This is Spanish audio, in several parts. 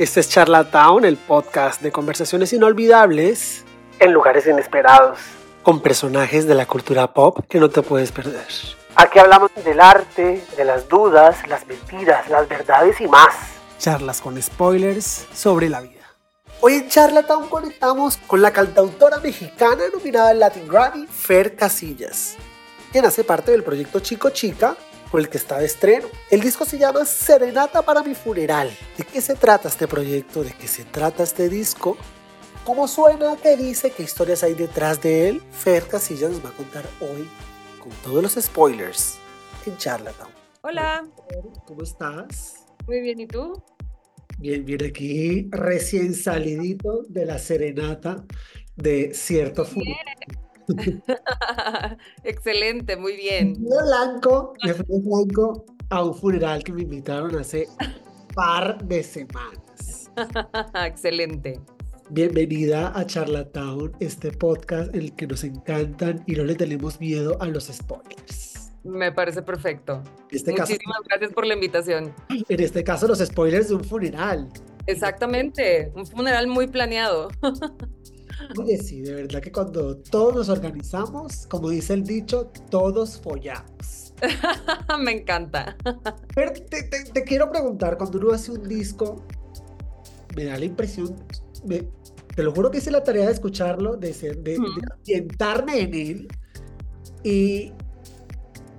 Este es Charlatown, el podcast de conversaciones inolvidables en lugares inesperados, con personajes de la cultura pop que no te puedes perder. Aquí hablamos del arte, de las dudas, las mentiras, las verdades y más. Charlas con spoilers sobre la vida. Hoy en Charlatown conectamos con la cantautora mexicana nominada al Latin Grammy, Fer Casillas, quien hace parte del proyecto Chico Chica, por el que está de estreno. El disco se llama Serenata para mi funeral. ¿De qué se trata este proyecto? ¿De qué se trata este disco? ¿Cómo suena? ¿Qué dice? ¿Qué historias hay detrás de él? Fer Casillas nos va a contar hoy con todos los spoilers en Charlatown. Hola. ¿Cómo estás? Muy bien, ¿y tú? Bien, bien aquí, recién salidito de la serenata de cierto funeral. Excelente, muy bien. Me blanco, me fui blanco a un funeral que me invitaron hace par de semanas. Excelente. Bienvenida a Charlatown, este podcast en el que nos encantan y no le tenemos miedo a los spoilers. Me parece perfecto. Este Muchísimas gracias por la invitación. En este caso, los spoilers de un funeral. Exactamente, un funeral muy planeado. Oye, sí, de verdad que cuando todos nos organizamos, como dice el dicho, todos follamos. Me encanta. Pero te, te, quiero preguntar, cuando uno hace un disco, me da la impresión, te lo juro que hice la tarea de escucharlo, de, ser, de, ambientarme en él, y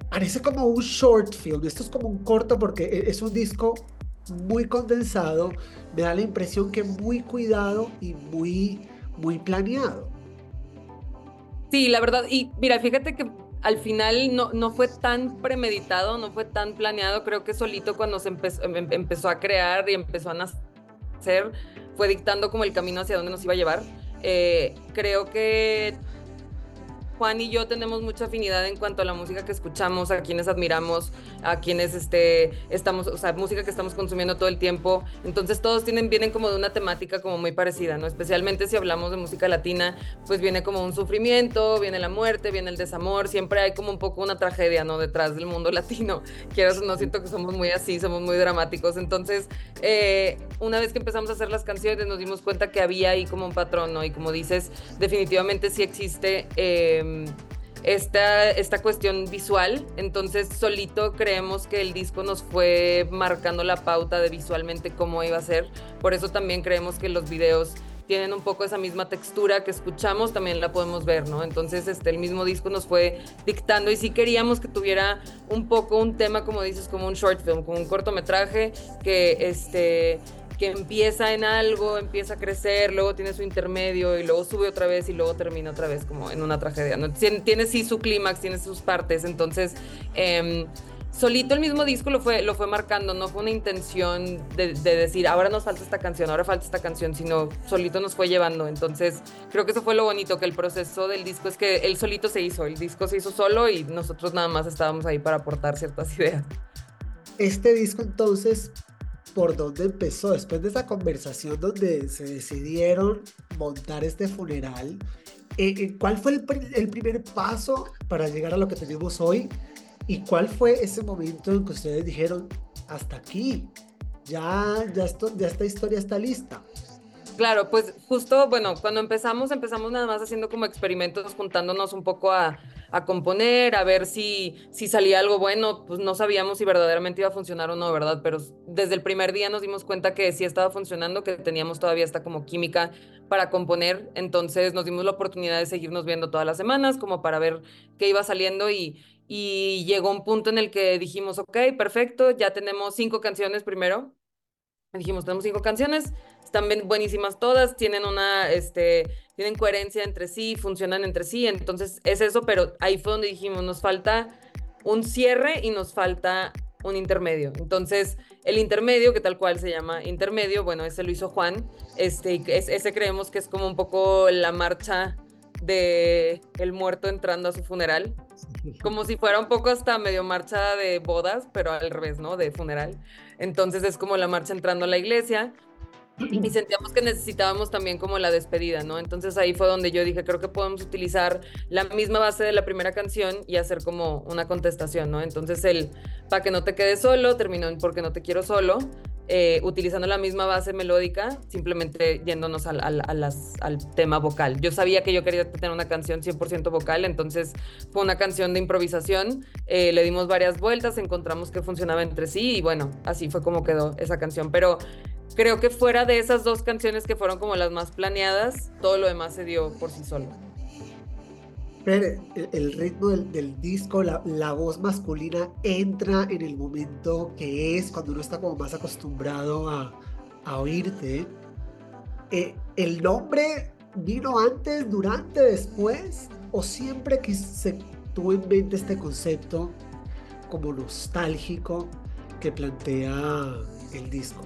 parece como un short film, esto es como un corto porque e, es un disco muy condensado, me da la impresión que muy cuidado y muy muy planeado. Sí, la verdad, y mira, fíjate que al final no, no fue tan premeditado, no fue tan planeado, creo que solito cuando se empezó, em, empezó a crear y empezó a nacer, fue dictando como el camino hacia dónde nos iba a llevar. Eh, creo que Juan y yo tenemos mucha afinidad en cuanto a la música que escuchamos, a quienes admiramos, a quienes este, estamos, o sea, música que estamos consumiendo todo el tiempo. Entonces todos tienen, vienen como de una temática como muy parecida, ¿no? Especialmente si hablamos de música latina, pues viene como un sufrimiento, viene la muerte, viene el desamor, siempre hay como un poco una tragedia, ¿no? Detrás del mundo latino. Quiero no siento que somos muy así, somos muy dramáticos. Entonces, eh, una vez que empezamos a hacer las canciones, nos dimos cuenta que había ahí como un patrón, ¿no? Y como dices, definitivamente sí existe. Eh, esta, esta cuestión visual. Entonces, solito creemos que el disco nos fue marcando la pauta de visualmente cómo iba a ser. Por eso también creemos que los videos tienen un poco esa misma textura que escuchamos, también la podemos ver, ¿no? Entonces, este, el mismo disco nos fue dictando y sí queríamos que tuviera un poco un tema, como dices, como un short film, como un cortometraje que, este, que empieza en algo, empieza a crecer, luego tiene su intermedio y luego sube otra vez y luego termina otra vez como en una tragedia. ¿no? Tiene, sí su clímax, tiene sus partes, entonces em, solito el mismo disco lo fue, lo fue marcando, no fue una intención de, decir, ahora nos falta esta canción, ahora falta esta canción, sino solito nos fue llevando. Entonces creo que eso fue lo bonito, que el proceso del disco es que él solito se hizo, el disco se hizo solo y nosotros nada más estábamos ahí para aportar ciertas ideas. Este disco entonces por dónde empezó, después de esa conversación donde se decidieron montar este funeral, eh, eh, ¿cuál fue el, el, primer paso para llegar a lo que tenemos hoy? ¿Y cuál fue ese momento en que ustedes dijeron, hasta aquí, ya, ya, esto, ya esta historia está lista? Claro, pues justo, bueno, cuando empezamos, empezamos nada más haciendo como experimentos, juntándonos un poco a, a componer, a ver si, si salía algo bueno, pues no sabíamos si verdaderamente iba a funcionar o no, ¿verdad? Pero desde el primer día nos dimos cuenta que sí estaba funcionando, que teníamos todavía esta como química para componer, entonces nos dimos la oportunidad de seguirnos viendo todas las semanas como para ver qué iba saliendo y, y llegó un punto en el que dijimos, ok, perfecto, ya tenemos cinco canciones primero, dijimos, tenemos cinco canciones, están buenísimas todas, tienen una, este, tienen coherencia entre sí, funcionan entre sí, entonces es eso, pero ahí fue donde dijimos, nos falta un cierre y nos falta un intermedio. Entonces, el intermedio, que tal cual se llama intermedio, bueno, ese lo hizo Juan, este, ese creemos que es como un poco la marcha de el muerto entrando a su funeral, como si fuera un poco hasta medio marcha de bodas, pero al revés, ¿no? De funeral. Entonces es como la marcha entrando a la iglesia y sentíamos que necesitábamos también como la despedida, ¿no? Entonces ahí fue donde yo dije, creo que podemos utilizar la misma base de la primera canción y hacer como una contestación, ¿no? Entonces el para que no te quedes solo terminó en porque no te quiero solo eh, utilizando la misma base melódica, simplemente yéndonos al, al, tema vocal. Yo sabía que yo quería tener una canción 100% vocal, entonces fue una canción de improvisación, eh, le dimos varias vueltas, encontramos que funcionaba entre sí y bueno, así fue como quedó esa canción. Pero creo que fuera de esas dos canciones que fueron como las más planeadas, todo lo demás se dio por sí solo. Pero el, ritmo del, disco, la, voz masculina entra en el momento que es cuando uno está como más acostumbrado a, oírte. Eh, ¿El nombre vino antes, durante, después? ¿O siempre que se tuvo en mente este concepto como nostálgico que plantea el disco?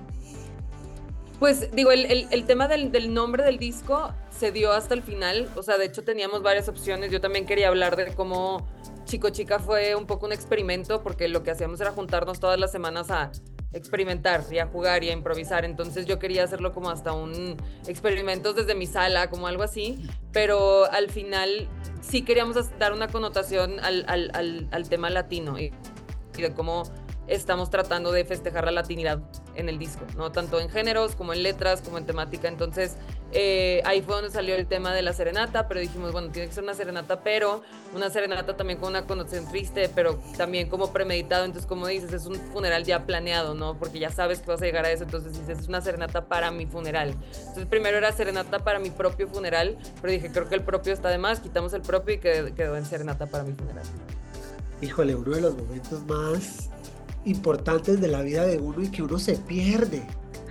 Pues digo, el, tema del, nombre del disco se dio hasta el final, o sea, de hecho teníamos varias opciones, yo también quería hablar de cómo Chico Chica fue un poco un experimento, porque lo que hacíamos era juntarnos todas las semanas a experimentar y a jugar y a improvisar, entonces yo quería hacerlo como hasta un experimento desde mi sala, como algo así, pero al final sí queríamos dar una connotación al, al tema latino y de cómo estamos tratando de festejar la latinidad en el disco, ¿no? Tanto en géneros como en letras, como en temática. Entonces, eh, ahí fue donde salió el tema de la serenata, pero dijimos, bueno, tiene que ser una serenata, pero una serenata también con una connotación triste, pero también como premeditado. Entonces, como dices, es un funeral ya planeado, ¿no? Porque ya sabes que vas a llegar a eso. Entonces, dices, es una serenata para mi funeral. Entonces, primero era serenata para mi propio funeral, pero dije, creo que el propio está de más, quitamos el propio y quedó en serenata para mi funeral. Híjole, uno de los momentos más importantes de la vida de uno y que uno se pierde.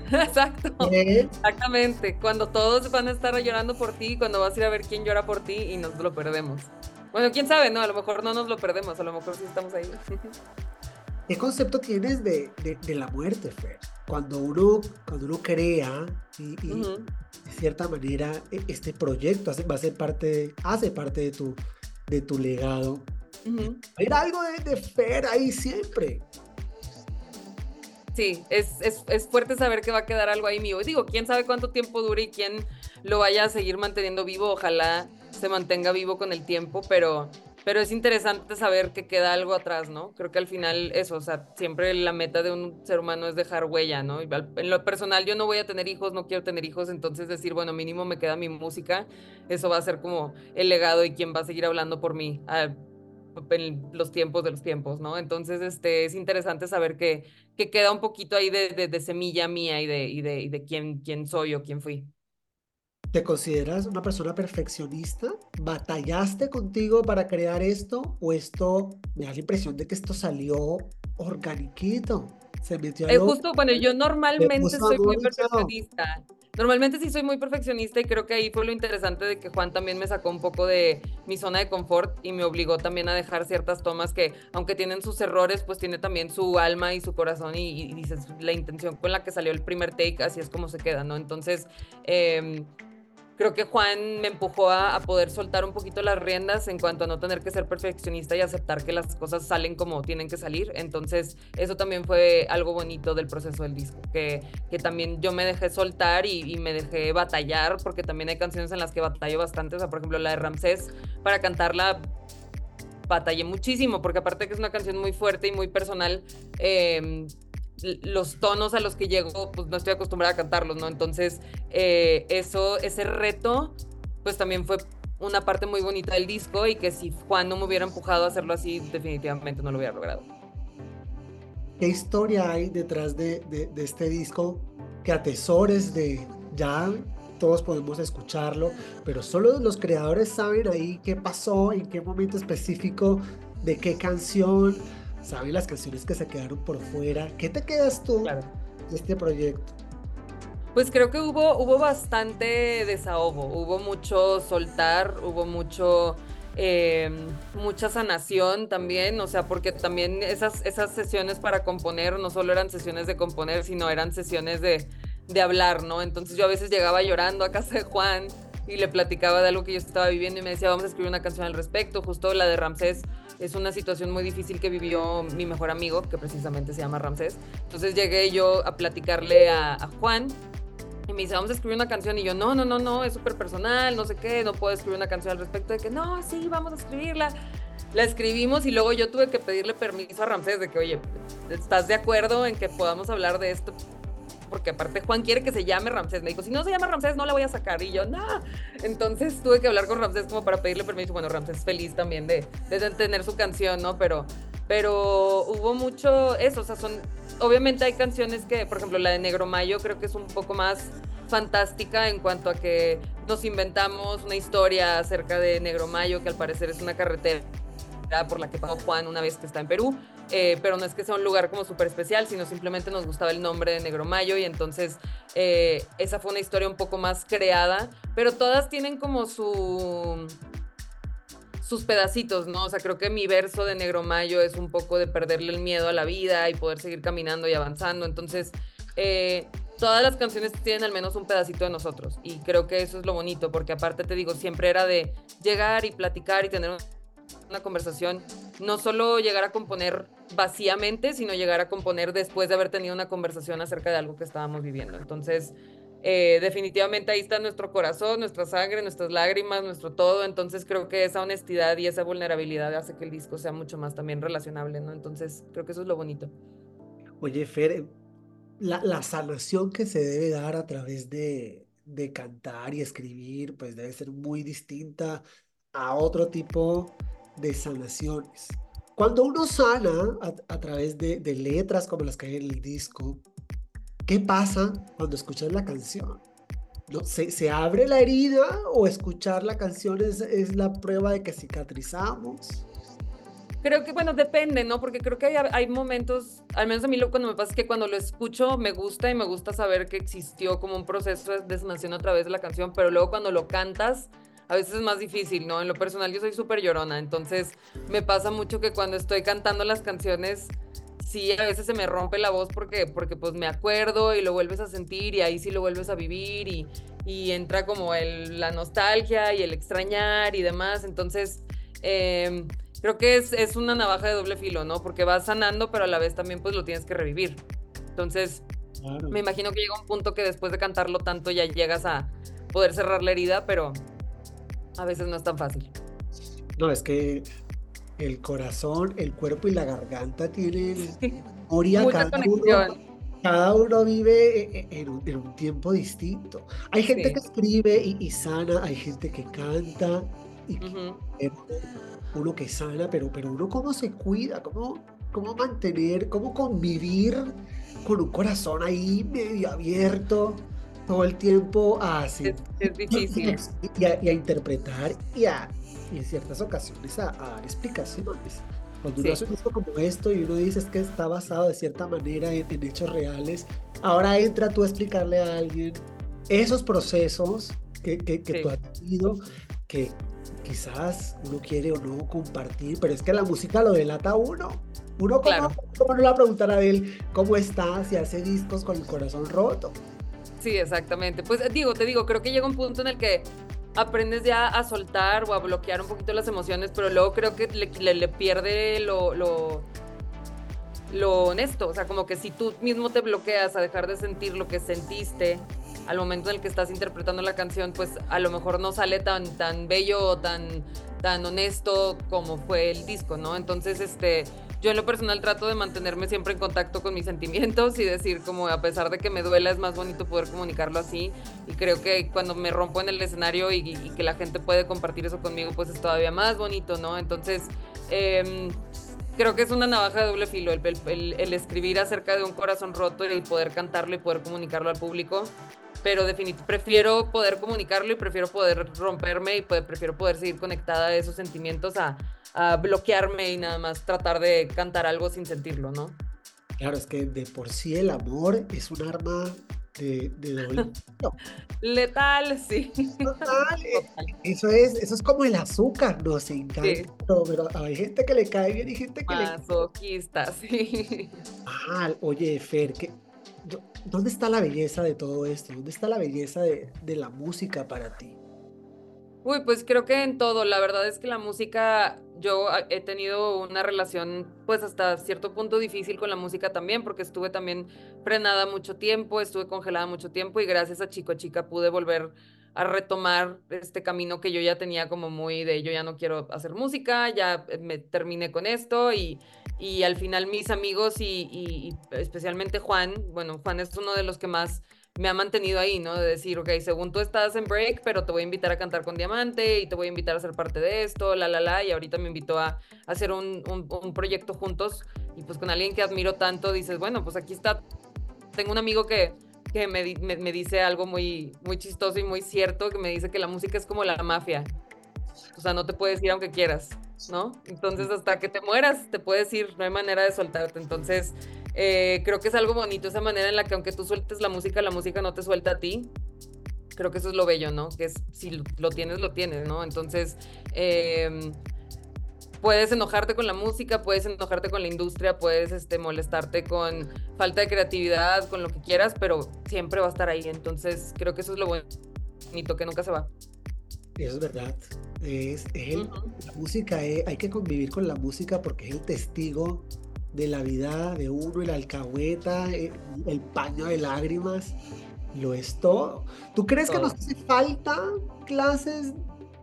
Exacto. Exactamente. Cuando todos van a estar llorando por ti, cuando vas a ir a ver quién llora por ti y nos lo perdemos. Bueno, quién sabe, ¿no? A lo mejor no nos lo perdemos, a lo mejor sí estamos ahí. ¿Qué concepto tienes de, de, la muerte, Fer? Cuando uno, cuando uno crea y, de cierta manera e, este proyecto hace, va a ser parte, hace parte de tu, de tu legado. Hay algo de, de Fer ahí siempre. Sí, es, es, es, fuerte saber que va a quedar algo ahí mío. Y digo, quién sabe cuánto tiempo dure y quién lo vaya a seguir manteniendo vivo. Ojalá se mantenga vivo con el tiempo, pero, pero es interesante saber que queda algo atrás, ¿no? Creo que al final eso, o sea, siempre la meta de un ser humano es dejar huella, ¿no? En lo personal yo no voy a tener hijos, no quiero tener hijos, entonces decir, bueno, mínimo me queda mi música, eso va a ser como el legado y quién va a seguir hablando por mí. Ah, en los tiempos de los tiempos, ¿no? Entonces, este, es interesante saber que, que queda un poquito ahí de, de, semilla mía y de, y de, y de quién, quién soy o quién fui. ¿Te consideras una persona perfeccionista? ¿Batallaste contigo para crear esto? ¿O esto, me da la impresión de que esto salió organiquito? Se metió a eh, justo, bueno, yo normalmente soy muy perfeccionista. Normalmente sí soy muy perfeccionista y creo que ahí fue lo interesante de que Juan también me sacó un poco de mi zona de confort y me obligó también a dejar ciertas tomas que, aunque tienen sus errores, pues tiene también su alma y su corazón y, dices, la intención con la que salió el primer take, así es como se queda, ¿no? Entonces, eh, creo que Juan me empujó a, poder soltar un poquito las riendas en cuanto a no tener que ser perfeccionista y aceptar que las cosas salen como tienen que salir. Entonces, eso también fue algo bonito del proceso del disco, que, que también yo me dejé soltar y, me dejé batallar, porque también hay canciones en las que batallo bastante, o sea, por ejemplo, la de Ramsés, para cantarla batallé muchísimo, porque aparte que es una canción muy fuerte y muy personal, eh, los tonos a los que llego, pues no estoy acostumbrada a cantarlos, ¿no? Entonces, eh, eso, ese reto, pues también fue una parte muy bonita del disco y que si Juan no me hubiera empujado a hacerlo así, definitivamente no lo hubiera logrado. ¿Qué historia hay detrás de, de este disco que atesores de ya todos podemos escucharlo, pero solo los creadores saben ahí qué pasó, en qué momento específico, de qué canción, sabe las canciones que se quedaron por fuera. ¿Qué te quedas tú de este proyecto? Pues creo que hubo, hubo bastante desahogo, hubo mucho soltar, hubo mucho, eh, mucha sanación también, o sea, porque también esas, esas sesiones para componer no solo eran sesiones de componer, sino eran sesiones de, de hablar, ¿no? Entonces yo a veces llegaba llorando a casa de Juan y le platicaba de algo que yo estaba viviendo y me decía, vamos a escribir una canción al respecto, justo la de Ramsés es una situación muy difícil que vivió mi mejor amigo, que precisamente se llama Ramsés. Entonces llegué yo a platicarle a, Juan y me dice, vamos a escribir una canción. Y yo, no, no, no, no, es súper personal, no sé qué, no puedo escribir una canción al respecto. De que, no, sí, vamos a escribirla. La escribimos y luego yo tuve que pedirle permiso a Ramsés de que, oye, ¿estás de acuerdo en que podamos hablar de esto Porque aparte Juan quiere que se llame Ramsés. Me dijo, si no se llama Ramsés, no la voy a sacar. Y yo, no. Entonces tuve que hablar con Ramsés como para pedirle permiso. Bueno, Ramsés feliz también de, de tener su canción, ¿no? Pero, pero hubo mucho eso, o sea, son, obviamente hay canciones que, por ejemplo, la de Negro Mayo creo que es un poco más fantástica en cuanto a que nos inventamos una historia acerca de Negro Mayo, que al parecer es una carretera por la que pasó Juan una vez que está en Perú, eh, pero no es que sea un lugar como súper especial, sino simplemente nos gustaba el nombre de Negro Mayo y entonces eh, esa fue una historia un poco más creada, pero todas tienen como su sus pedacitos, ¿no? O sea, creo que mi verso de Negro Mayo es un poco de perderle el miedo a la vida y poder seguir caminando y avanzando. Entonces, eh, todas las canciones tienen al menos un pedacito de nosotros y creo que eso es lo bonito, porque aparte te digo, siempre era de llegar y platicar y tener una conversación, no solo llegar a componer vacíamente, sino llegar a componer después de haber tenido una conversación acerca de algo que estábamos viviendo. Entonces, eh, definitivamente ahí está nuestro corazón, nuestra sangre, nuestras lágrimas, nuestro todo. Entonces creo que esa honestidad y esa vulnerabilidad hace que el disco sea mucho más también relacionable, ¿no? Entonces creo que eso es lo bonito. Oye, Fer, la, la sanación que se debe dar a través de, de cantar y escribir, pues debe ser muy distinta a otro tipo de sanaciones. Cuando uno sana a, a través de, de letras como las que hay en el disco, ¿Qué pasa cuando escuchas la canción? ¿No? ¿Se, ¿Se, abre la herida o escuchar la canción es, es, la prueba de que cicatrizamos? Creo que, bueno, depende, ¿no? Porque creo que hay, hay momentos, al menos a mí lo, cuando me pasa es que cuando lo escucho me gusta y me gusta saber que existió como un proceso de sanación a través de la canción, pero luego cuando lo cantas, a veces es más difícil, ¿no? En lo personal yo soy súper llorona, entonces me pasa mucho que cuando estoy cantando las canciones sí, a veces se me rompe la voz porque, porque pues me acuerdo y lo vuelves a sentir y ahí sí lo vuelves a vivir y, y entra como el, la nostalgia y el extrañar y demás. Entonces, eh, creo que es, es, una navaja de doble filo, ¿no? Porque vas sanando, pero a la vez también pues lo tienes que revivir. Entonces, claro. me imagino que llega un punto que después de cantarlo tanto ya llegas a poder cerrar la herida, pero a veces no es tan fácil. No, es que el corazón, el cuerpo y la garganta tienen memoria. Cada uno, cada uno, vive e, e, en un, en un, tiempo distinto. Hay gente sí. que escribe y, y, sana, hay gente que canta y uh -huh. uno que sana, pero, pero uno cómo se cuida, cómo, cómo mantener, cómo convivir con un corazón ahí medio abierto todo el tiempo a hacer. Es, es difícil. Y a, y a interpretar y a y en ciertas ocasiones a, a dar explicaciones. Cuando uno sí. hace un disco como esto y uno dice es que está basado de cierta manera en, en, hechos reales, ahora entra tú a explicarle a alguien esos procesos que, que, que sí. tú has tenido, que quizás uno quiere o no compartir, pero es que la música lo delata uno. Uno, claro. ¿cómo, ¿cómo, no le va a preguntar a él cómo está, si hace discos con el corazón roto? Sí, exactamente. Pues digo, te digo, creo que llega un punto en el que aprendes ya a soltar o a bloquear un poquito las emociones, pero luego creo que le pierde lo, lo, lo, honesto. O sea, como que si tú mismo te bloqueas a dejar de sentir lo que sentiste al momento en el que estás interpretando la canción, pues a lo mejor no sale tan, tan bello o tan, tan honesto como fue el disco, ¿no? Entonces, este, yo en lo personal trato de mantenerme siempre en contacto con mis sentimientos y decir como a pesar de que me duela es más bonito poder comunicarlo así y creo que cuando me rompo en el escenario y, que la gente puede compartir eso conmigo pues es todavía más bonito, ¿no? Entonces eh, creo que es una navaja de doble filo el, escribir acerca de un corazón roto y poder cantarlo y poder comunicarlo al público pero definitivamente prefiero poder comunicarlo y prefiero poder romperme y prefiero poder seguir conectada a esos sentimientos a, a bloquearme y nada más tratar de cantar algo sin sentirlo, ¿no? Claro, es que de por sí el amor es un arma de, de doble. No. Letal, sí. Total. Eso es, eso es como el azúcar, nos encanta. Sí. Pero hay gente que le cae bien y gente que Masoquista, le. sí. Ah, oye, Fer, ¿qué, ¿dónde está la belleza de todo esto? ¿Dónde está la belleza de, de la música para ti? Uy, pues creo que en todo. La verdad es que la música, yo he tenido una relación, pues hasta cierto punto difícil con la música también, porque estuve también frenada mucho tiempo, estuve congelada mucho tiempo y gracias a Chico Chica pude volver a retomar este camino que yo ya tenía como muy de yo ya no quiero hacer música, ya me terminé con esto y, y al final mis amigos y, y, especialmente Juan, bueno, Juan es uno de los que más me ha mantenido ahí, ¿no? De decir, ok, según tú estás en break, pero te voy a invitar a cantar con Diamante y te voy a invitar a ser parte de esto, la, la, la, y ahorita me invitó a, hacer un, un, proyecto juntos y pues con alguien que admiro tanto, dices, bueno, pues aquí está, tengo un amigo que, que me, me, me dice algo muy, muy chistoso y muy cierto, que me dice que la música es como la mafia, o sea, no te puedes ir aunque quieras, ¿no? Entonces hasta que te mueras te puedes ir, no hay manera de soltarte, entonces eh, creo que es algo bonito esa manera en la que aunque tú sueltes la música, la música no te suelta a ti. Creo que eso es lo bello, ¿no? Que es, si lo tienes, lo tienes, ¿no? Entonces, em, puedes enojarte con la música, puedes enojarte con la industria, puedes este, molestarte con falta de creatividad, con lo que quieras, pero siempre va a estar ahí. Entonces, creo que eso es lo bonito, que nunca se va. Eso es verdad. Es, La música, eh, hay que convivir con la música porque es el testigo de la vida de uno, el alcahueta, eh, el, paño de lágrimas, lo es todo. ¿Tú crees que nos hace falta clases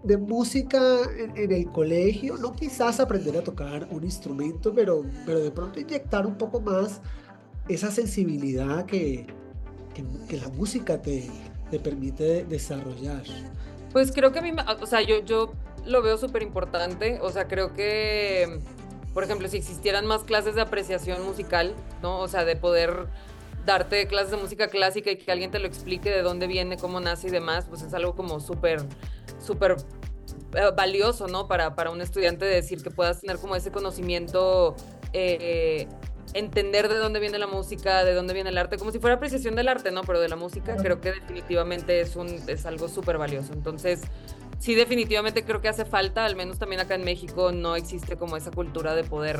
de música en, el colegio? No quizás aprender a tocar un instrumento, pero, pero de pronto inyectar un poco más esa sensibilidad que, que, la música te, te permite desarrollar. Pues creo que a mí, o sea, yo, yo lo veo súper importante, o sea, creo que por ejemplo, si existieran más clases de apreciación musical, ¿no? O sea, de poder darte clases de música clásica y que alguien te lo explique de dónde viene, cómo nace y demás, pues es algo como súper, súper eh, valioso, ¿no? Para, para un estudiante decir que puedas tener como ese conocimiento, eh, entender de dónde viene la música, de dónde viene el arte, como si fuera apreciación del arte, ¿no? Pero de la música creo que definitivamente es, un, es algo súper valioso. Entonces, sí definitivamente creo que hace falta, al menos también acá en México no existe como esa cultura de poder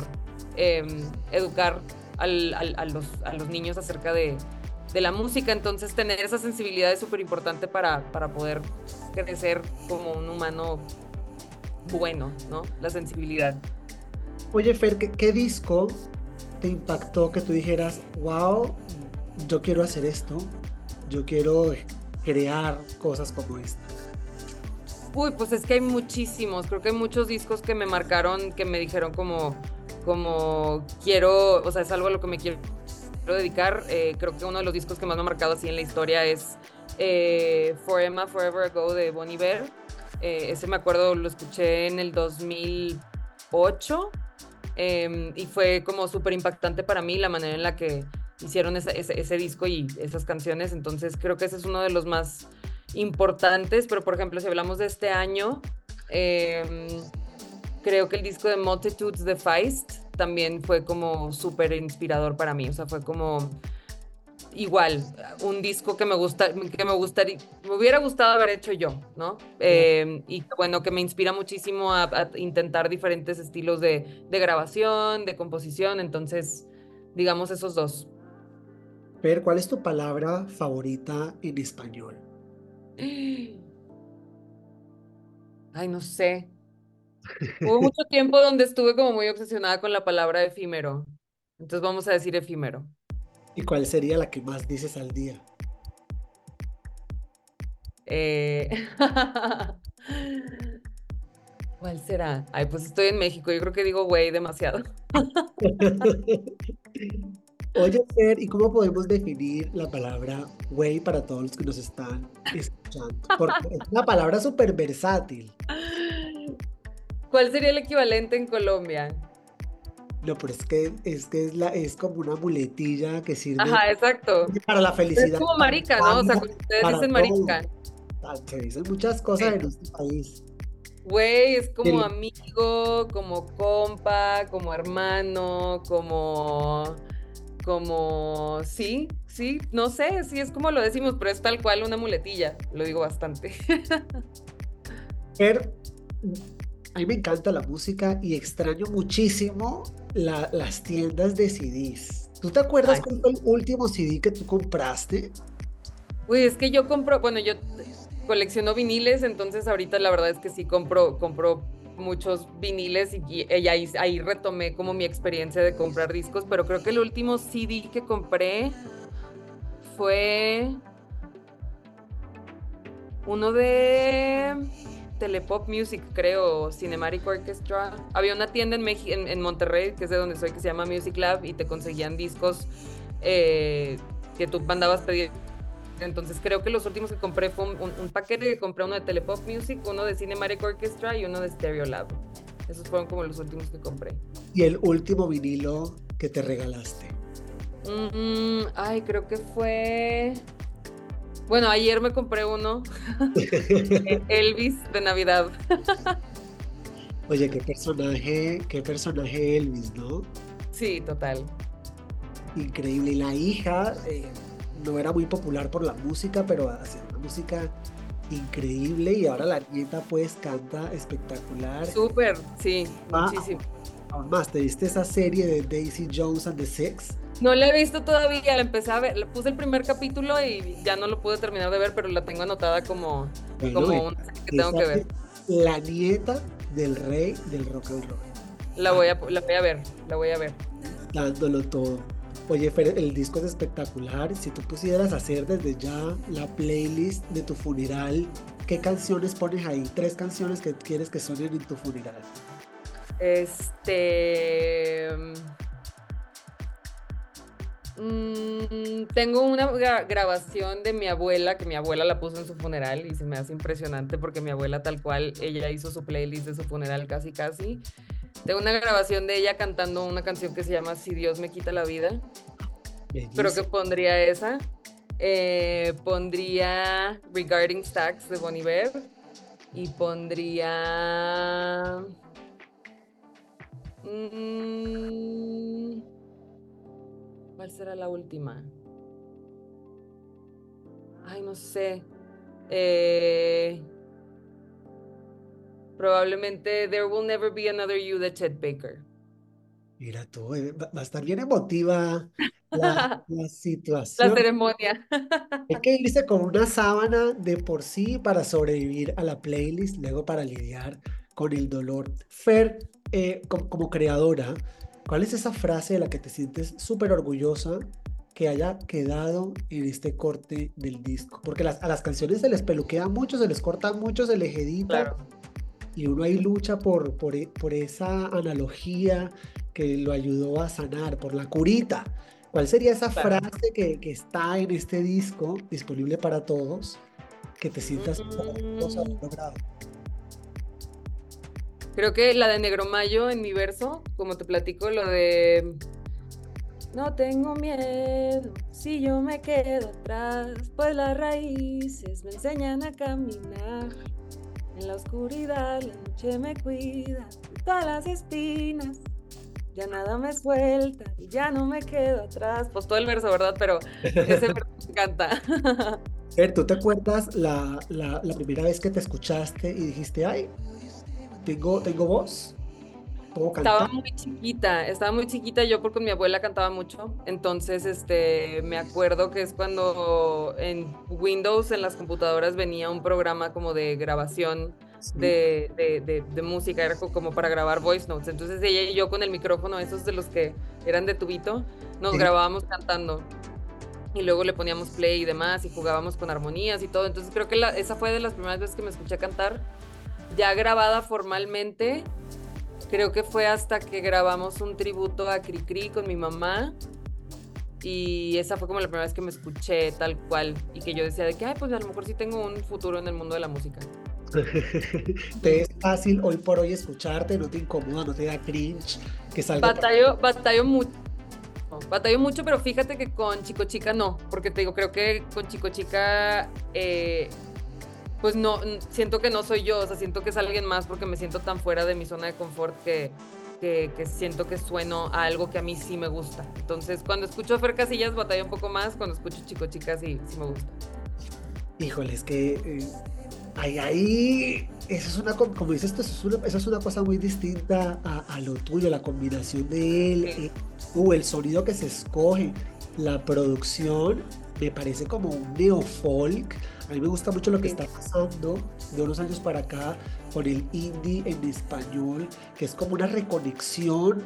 em, educar a, los, niños acerca de, la música, entonces tener esa sensibilidad es súper importante para, para poder crecer como un humano bueno, ¿no? La sensibilidad. Oye, Fer, ¿qué, ¿qué, disco te impactó que tú dijeras, wow, yo quiero hacer esto, yo quiero crear cosas como esta? Uy, pues es que hay muchísimos. Creo que hay muchos discos que me marcaron, que me dijeron como, como quiero, o sea, es algo a lo que me quiero dedicar. Eh, creo que uno de los discos que más me ha marcado así en la historia es eh, For Emma Forever Ago de Bonnie Bear. Eh, ese me acuerdo, lo escuché en el 2008 em, y fue como súper impactante para mí la manera en la que hicieron ese, ese disco y esas canciones. Entonces creo que ese es uno de los más importantes, pero por ejemplo, si hablamos de este año, em, creo que el disco de Multitudes de Feist también fue como súper inspirador para mí, o sea, fue como igual, un disco que me gusta, que me gustaría, me hubiera gustado haber hecho yo, ¿no? Em, y bueno, que me inspira muchísimo a, intentar diferentes estilos de, de, grabación, de composición, entonces, digamos esos dos. Per, ¿cuál es tu palabra favorita en español? Ay, no sé. Hubo mucho tiempo donde estuve como muy obsesionada con la palabra efímero. Entonces vamos a decir efímero. ¿Y cuál sería la que más dices al día? Eh, ¿Cuál será? Ay, pues estoy en México. Yo creo que digo güey demasiado. Oye, Fer, ¿y cómo podemos definir la palabra güey para todos los que nos están escuchando? Porque es una palabra súper versátil. ¿Cuál sería el equivalente en Colombia? No, pero es que es, que es, la, es como una muletilla que sirve Ajá, exacto. para la felicidad. Es como marica, ¿no? O sea, cuando ustedes dicen marica. Ah, se dicen muchas cosas en este país. Güey, es como amigo, como compa, como hermano, como como, sí, sí, no sé, sí es como lo decimos, pero es tal cual una muletilla, lo digo bastante. Pero, a mí me encanta la música y extraño muchísimo las tiendas de CDs. ¿Tú te acuerdas cuál fue el último CD que tú compraste? Uy, es que yo compro, bueno, yo colecciono viniles, entonces ahorita la verdad es que sí compro, compro muchos viniles y, ahí, ahí, retomé como mi experiencia de comprar discos, pero creo que el último CD que compré fue... Uno de Telepop Music, creo, Cinematic Orchestra. Había una tienda en, en, Monterrey, que es de donde soy, que se llama Music Lab, y te conseguían discos eh, que tú mandabas pedir. Entonces creo que los últimos que compré fue un, paquete que compré uno de Telepop Music, uno de Cinematic Orchestra y uno de Stereo Lab. Esos fueron como los últimos que compré. ¿Y el último vinilo que te regalaste? Mm, ay, creo que fue bueno, ayer me compré uno. Elvis de Navidad. Oye, qué personaje, qué personaje Elvis, ¿no? Sí, total. Increíble. Y la hija eh, no era muy popular por la música, pero hacía una música increíble y ahora la nieta pues canta espectacular. Súper, sí, ah, muchísimo. Aún más, ¿te viste esa serie de Daisy Jones and the Six? No la he visto todavía, la empecé a ver, le puse el primer capítulo y ya no lo pude terminar de ver, pero la tengo anotada como, como una que tengo que ver. La nieta del rey del rock and roll. La voy a, la voy a ver, la voy a ver. Dándolo todo. Oye, Fer, el disco es espectacular. Si tú pusieras hacer desde ya la playlist de tu funeral, ¿qué canciones pones ahí? Tres canciones que quieres que suenen en tu funeral. Este. Mm, tengo una grabación de mi abuela, que mi abuela la puso en su funeral y se me hace impresionante porque mi abuela tal cual, ella hizo su playlist de su funeral casi casi. Tengo una grabación de ella cantando una canción que se llama Si Dios me quita la vida. Creo que pondría esa. Eh, pondría Regarding Stacks de Bon Iver. Y pondría... Mm, ¿Cuál será la última? Ay, no sé. Eh, probablemente There Will Never Be Another You de Chet Baker. Mira tú, eh, va a estar bien emotiva la, situación. La ceremonia. Hay que irse con una sábana de por sí para sobrevivir a la playlist, luego para lidiar con el dolor. Fer, eh, como creadora, ¿Cuál es esa frase de la que te sientes súper orgullosa que haya quedado en este corte del disco? Porque a las canciones se les peluquea mucho, se les corta mucho, se les edita. Y uno ahí lucha por, por, e, por esa analogía que lo ayudó a sanar, por la curita. ¿Cuál sería esa frase que, que, está en este disco disponible para todos que te sientas orgullosa de logrado? Creo que la de Negro Mayo en mi verso, como te platico, lo de no tengo miedo si yo me quedo atrás, pues las raíces me enseñan a caminar. En la oscuridad la noche me cuida, todas las espinas, ya nada me suelta y ya no me quedo atrás. Pues todo el verso, ¿verdad? Pero ese verso me encanta. ¿Tú te acuerdas la, la, la primera vez que te escuchaste y dijiste, ay, tengo, tengo voz. Estaba muy chiquita, estaba muy chiquita yo porque mi abuela cantaba mucho, entonces este, me acuerdo que es cuando en Windows, en las computadoras, venía un programa como de grabación de, de, de, música, era como para grabar voice notes, entonces ella y yo con el micrófono, esos de los que eran de tubito, nos grabábamos cantando. Y luego le poníamos play y demás y jugábamos con armonías y todo, entonces creo que la, esa fue de las primeras veces que me escuché cantar ya grabada formalmente, creo que fue hasta que grabamos un tributo a Cricri con mi mamá. Y esa fue como la primera vez que me escuché tal cual. Y que yo decía de que, ay, pues a lo mejor sí tengo un futuro en el mundo de la música. ¿Te es fácil hoy por hoy escucharte? ¿No te incomoda? ¿No te da cringe? Que salga batallo, batallo mucho. Batallo mucho, pero fíjate que con Chico Chica no, porque te digo, creo que con Chico Chica eh, pues no, siento que no soy yo, o sea, siento que es alguien más porque me siento tan fuera de mi zona de confort que, que, siento que sueno a algo que a mí sí me gusta. Entonces, cuando escucho a Fer Casillas batalla un poco más, cuando escucho Chico Chicas sí, sí me gusta. Híjole, es que eh, ahí, ahí, eso es una, como dices, eso es una, eso es una cosa muy distinta a, lo tuyo, la combinación de él, eh, uh, el sonido que se escoge, la producción, me parece como un neofolk a mí me gusta mucho lo que está pasando de unos años para acá con el indie en español, que es como una reconexión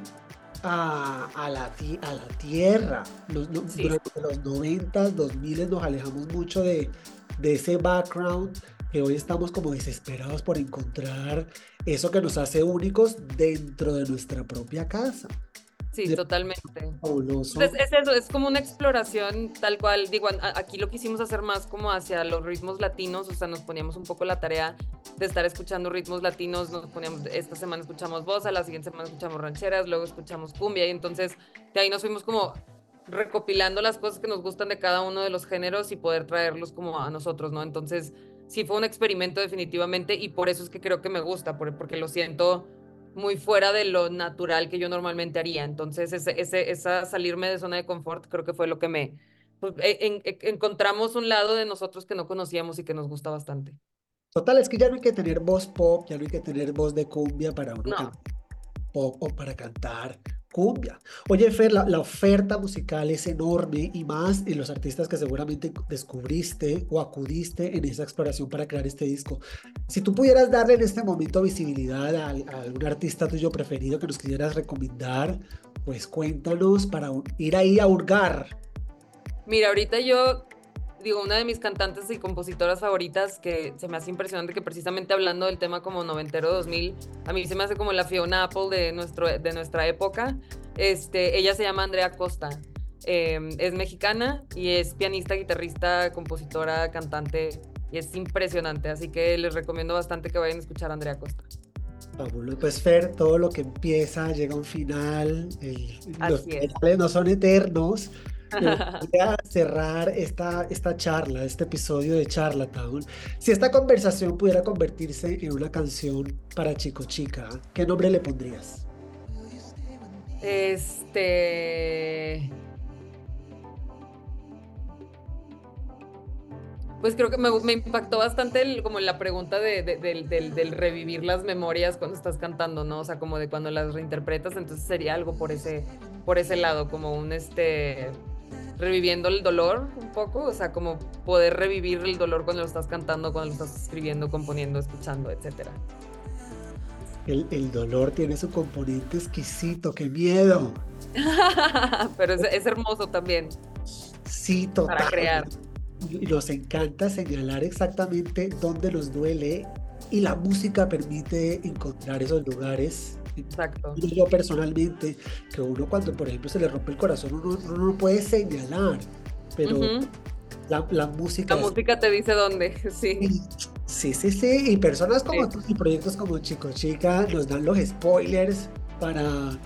a, la, a la tierra. Durante los 90, 2000 nos alejamos mucho de, de ese background que hoy estamos como desesperados por encontrar eso que nos hace únicos dentro de nuestra propia casa. Sí, totalmente. Fabuloso. Es, eso, es como una exploración tal cual. Digo, aquí lo quisimos hacer más como hacia los ritmos latinos, o sea, nos poníamos un poco la tarea de estar escuchando ritmos latinos. Nos poníamos, esta semana escuchamos bossa, la siguiente semana escuchamos rancheras, luego escuchamos cumbia, y entonces de ahí nos fuimos como recopilando las cosas que nos gustan de cada uno de los géneros y poder traerlos como a nosotros, ¿no? Entonces, sí fue un experimento definitivamente y por eso es que creo que me gusta, porque lo siento muy fuera de lo natural que yo normalmente haría. Entonces, ese, ese, esa salirme de zona de confort creo que fue lo que me... Pues, e, e, encontramos un lado de nosotros que no conocíamos y que nos gusta bastante. Total, es que ya no hay que tener voz pop, ya no hay que tener voz de cumbia para uno pop o para cantar cumbia. Oye, Fer, la, oferta musical es enorme y más en los artistas que seguramente descubriste o acudiste en esa exploración para crear este disco. Si tú pudieras darle en este momento visibilidad a, a algún artista tuyo preferido que nos quisieras recomendar, pues cuéntanos para ir ahí a hurgar. Mira, ahorita yo digo, una de mis cantantes y compositoras favoritas que se me hace impresionante que precisamente hablando del tema como noventero 2000, a mí se me hace como la Fiona Apple de, nuestro, de nuestra época. Este, ella se llama Andrea Costa. Em, es mexicana y es pianista, guitarrista, compositora, cantante y es impresionante. Así que les recomiendo bastante que vayan a escuchar a Andrea Costa. Fabuloso. Pues Fer, todo lo que empieza llega a un final. los finales no son eternos. Voy a cerrar esta, esta charla, este episodio de Charlatown. Si esta conversación pudiera convertirse en una canción para Chico Chica, ¿qué nombre le pondrías? Este. Pues creo que me, me impactó bastante como la pregunta de, del, del, revivir las memorias cuando estás cantando, ¿no? O sea, como de cuando las reinterpretas, entonces sería algo por ese, por ese lado, como un este reviviendo el dolor un poco, o sea, como poder revivir el dolor cuando lo estás cantando, cuando lo estás escribiendo, componiendo, escuchando, etcétera. El, el, dolor tiene su componente exquisito, qué miedo. Pero es, es, hermoso también. Sí, total. Para crear. Nos encanta señalar exactamente dónde nos duele y la música permite encontrar esos lugares Exacto. Yo personalmente, que uno cuando, por ejemplo, se le rompe el corazón, uno, no puede señalar, pero la, música... La música te dice dónde, sí. Sí, sí, sí, y personas como tú y proyectos como Chico Chica nos dan los spoilers para,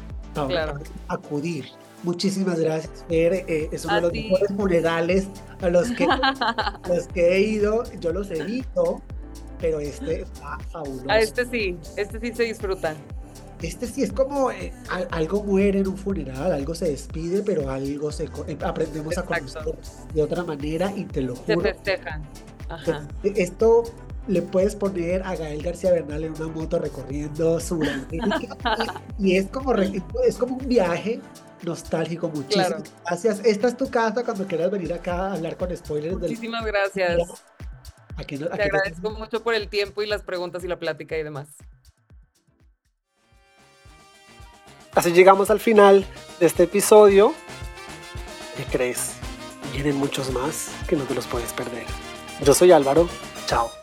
acudir. Muchísimas gracias, Fer. Eh, es uno de los mejores funerales a los que, los que he ido. Yo los evito, pero este está fabuloso. A este sí, este sí se disfruta. Este sí es como eh, algo muere en un funeral, algo se despide, pero algo se eh, aprendemos a conocer de otra manera y te lo juro. Se festejan. Ajá. Eh, esto le puedes poner a Gael García Bernal en una moto recorriendo su y, es como es como un viaje nostálgico. Muchísimas gracias. Esta es tu casa cuando quieras venir acá a hablar con spoilers. Muchísimas gracias. te agradezco mucho por el tiempo y las preguntas y la plática y demás. Así llegamos al final de este episodio. ¿Qué crees? Vienen muchos más que no te los puedes perder. Yo soy Álvaro. Chao.